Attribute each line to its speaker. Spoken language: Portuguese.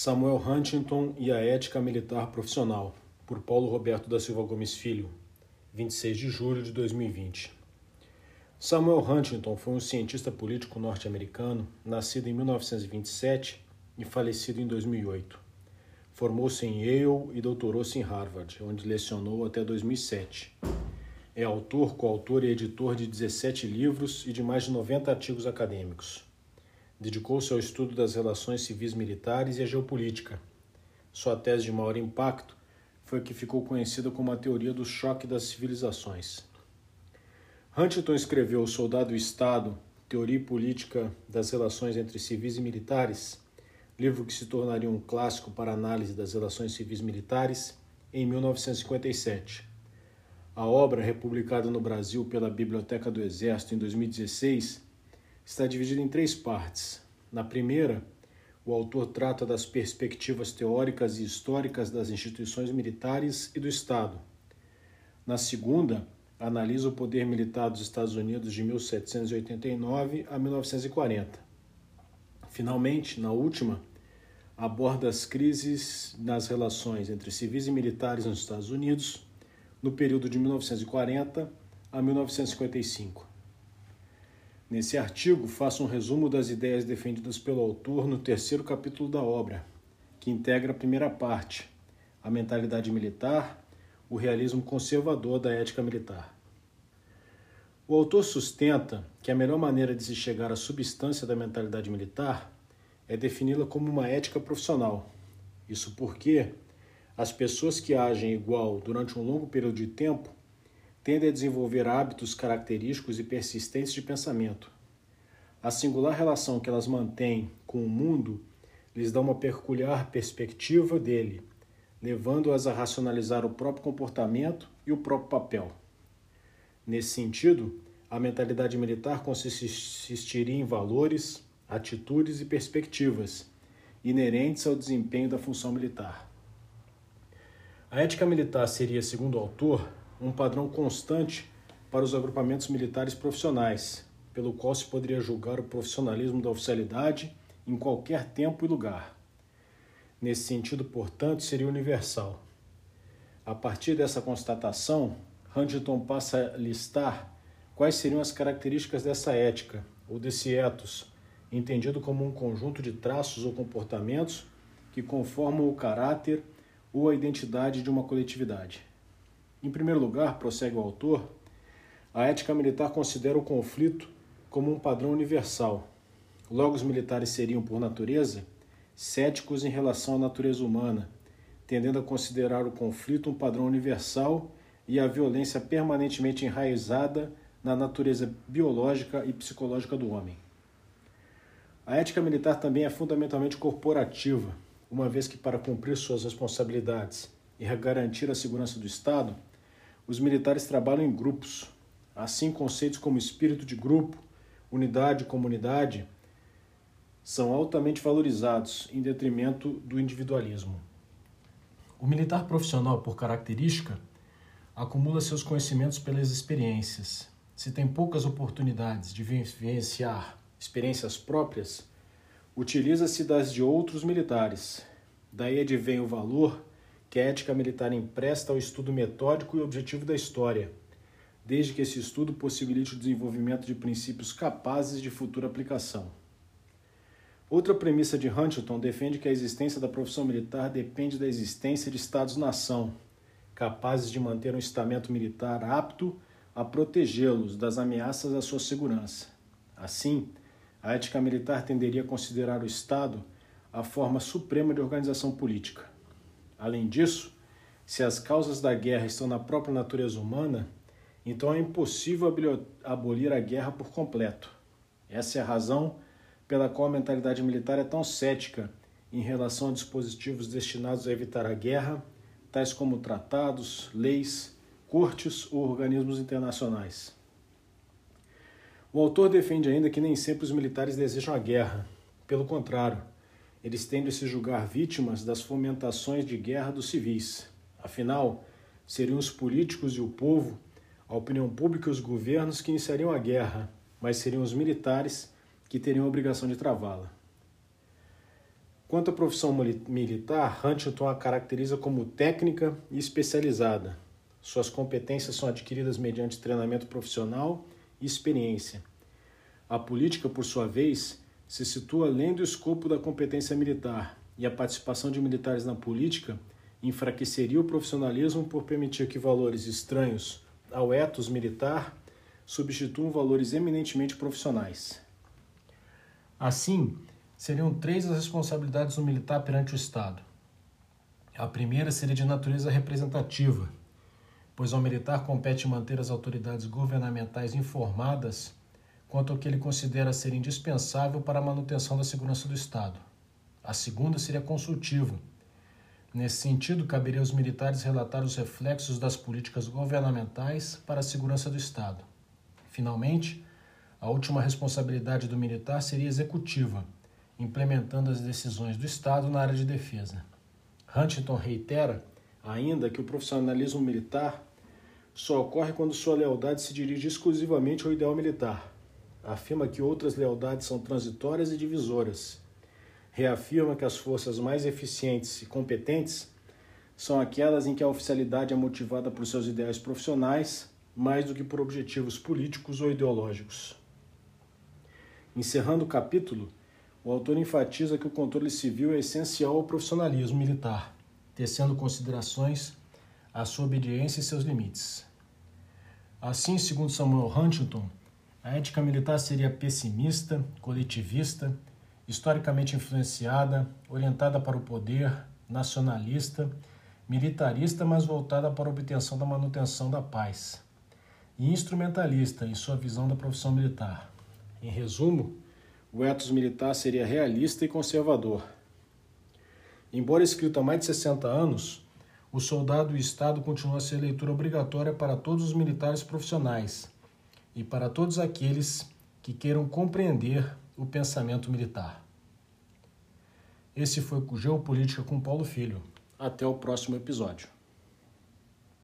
Speaker 1: Samuel Huntington e a Ética Militar Profissional, por Paulo Roberto da Silva Gomes Filho, 26 de julho de 2020. Samuel Huntington foi um cientista político norte-americano, nascido em 1927 e falecido em 2008. Formou-se em Yale e doutorou-se em Harvard, onde lecionou até 2007. É autor, coautor e editor de 17 livros e de mais de 90 artigos acadêmicos. Dedicou-se ao estudo das relações civis militares e à geopolítica. Sua tese de maior impacto foi a que ficou conhecida como a teoria do choque das civilizações. Huntington escreveu Soldado e Estado, Teoria e Política das Relações entre Civis e Militares, livro que se tornaria um clássico para análise das relações civis militares, em 1957. A obra, republicada no Brasil pela Biblioteca do Exército em 2016, está dividida em três partes. Na primeira, o autor trata das perspectivas teóricas e históricas das instituições militares e do Estado. Na segunda, analisa o poder militar dos Estados Unidos de 1789 a 1940. Finalmente, na última, aborda as crises nas relações entre civis e militares nos Estados Unidos no período de 1940 a 1955. Nesse artigo, faço um resumo das ideias defendidas pelo autor no terceiro capítulo da obra, que integra a primeira parte, a mentalidade militar, o realismo conservador da ética militar. O autor sustenta que a melhor maneira de se chegar à substância da mentalidade militar é defini-la como uma ética profissional. Isso porque as pessoas que agem igual durante um longo período de tempo tendem a desenvolver hábitos característicos e persistentes de pensamento. A singular relação que elas mantêm com o mundo lhes dá uma peculiar perspectiva dele, levando-as a racionalizar o próprio comportamento e o próprio papel. Nesse sentido, a mentalidade militar consistiria em valores, atitudes e perspectivas inerentes ao desempenho da função militar. A ética militar seria, segundo o autor, um padrão constante para os agrupamentos militares profissionais, pelo qual se poderia julgar o profissionalismo da oficialidade em qualquer tempo e lugar. Nesse sentido, portanto, seria universal. A partir dessa constatação, Huntington passa a listar quais seriam as características dessa ética, ou desse ethos, entendido como um conjunto de traços ou comportamentos que conformam o caráter ou a identidade de uma coletividade. Em primeiro lugar, prossegue o autor, a ética militar considera o conflito como um padrão universal. Logo, os militares seriam, por natureza, céticos em relação à natureza humana, tendendo a considerar o conflito um padrão universal e a violência permanentemente enraizada na natureza biológica e psicológica do homem. A ética militar também é fundamentalmente corporativa, uma vez que, para cumprir suas responsabilidades e garantir a segurança do Estado, os militares trabalham em grupos. Assim, conceitos como espírito de grupo, unidade comunidade são altamente valorizados em detrimento do individualismo. O militar profissional, por característica, acumula seus conhecimentos pelas experiências. Se tem poucas oportunidades de vivenciar experiências próprias, utiliza-se das de outros militares. Daí advém o valor que a ética militar empresta ao estudo metódico e objetivo da história, desde que esse estudo possibilite o desenvolvimento de princípios capazes de futura aplicação. Outra premissa de Huntington defende que a existência da profissão militar depende da existência de Estados-nação, capazes de manter um estamento militar apto a protegê-los das ameaças à sua segurança. Assim, a ética militar tenderia a considerar o Estado a forma suprema de organização política. Além disso, se as causas da guerra estão na própria natureza humana, então é impossível abolir a guerra por completo. Essa é a razão pela qual a mentalidade militar é tão cética em relação a dispositivos destinados a evitar a guerra, tais como tratados, leis, cortes ou organismos internacionais. O autor defende ainda que nem sempre os militares desejam a guerra. Pelo contrário, eles tendem a se julgar vítimas das fomentações de guerra dos civis. Afinal, seriam os políticos e o povo, a opinião pública e os governos que iniciariam a guerra, mas seriam os militares que teriam a obrigação de travá-la. Quanto à profissão militar, Huntington a caracteriza como técnica e especializada. Suas competências são adquiridas mediante treinamento profissional e experiência. A política, por sua vez, se situa além do escopo da competência militar, e a participação de militares na política enfraqueceria o profissionalismo por permitir que valores estranhos ao ethos militar substituam valores eminentemente profissionais. Assim, seriam três as responsabilidades do militar perante o Estado. A primeira seria de natureza representativa, pois ao militar compete manter as autoridades governamentais informadas quanto ao que ele considera ser indispensável para a manutenção da segurança do Estado. A segunda seria consultiva. Nesse sentido, caberia aos militares relatar os reflexos das políticas governamentais para a segurança do Estado. Finalmente, a última responsabilidade do militar seria executiva, implementando as decisões do Estado na área de defesa. Huntington reitera ainda que o profissionalismo militar só ocorre quando sua lealdade se dirige exclusivamente ao ideal militar. Afirma que outras lealdades são transitórias e divisoras. Reafirma que as forças mais eficientes e competentes são aquelas em que a oficialidade é motivada por seus ideais profissionais mais do que por objetivos políticos ou ideológicos. Encerrando o capítulo, o autor enfatiza que o controle civil é essencial ao profissionalismo militar, tecendo considerações à sua obediência e seus limites. Assim, segundo Samuel Huntington, a ética militar seria pessimista, coletivista, historicamente influenciada, orientada para o poder, nacionalista, militarista, mas voltada para a obtenção da manutenção da paz, e instrumentalista em sua visão da profissão militar. Em resumo, o ethos militar seria realista e conservador. Embora escrito há mais de 60 anos, o soldado e o Estado continua a ser leitura obrigatória para todos os militares profissionais e para todos aqueles que queiram compreender o pensamento militar. Esse foi o Geopolítica com Paulo Filho. Até o próximo episódio.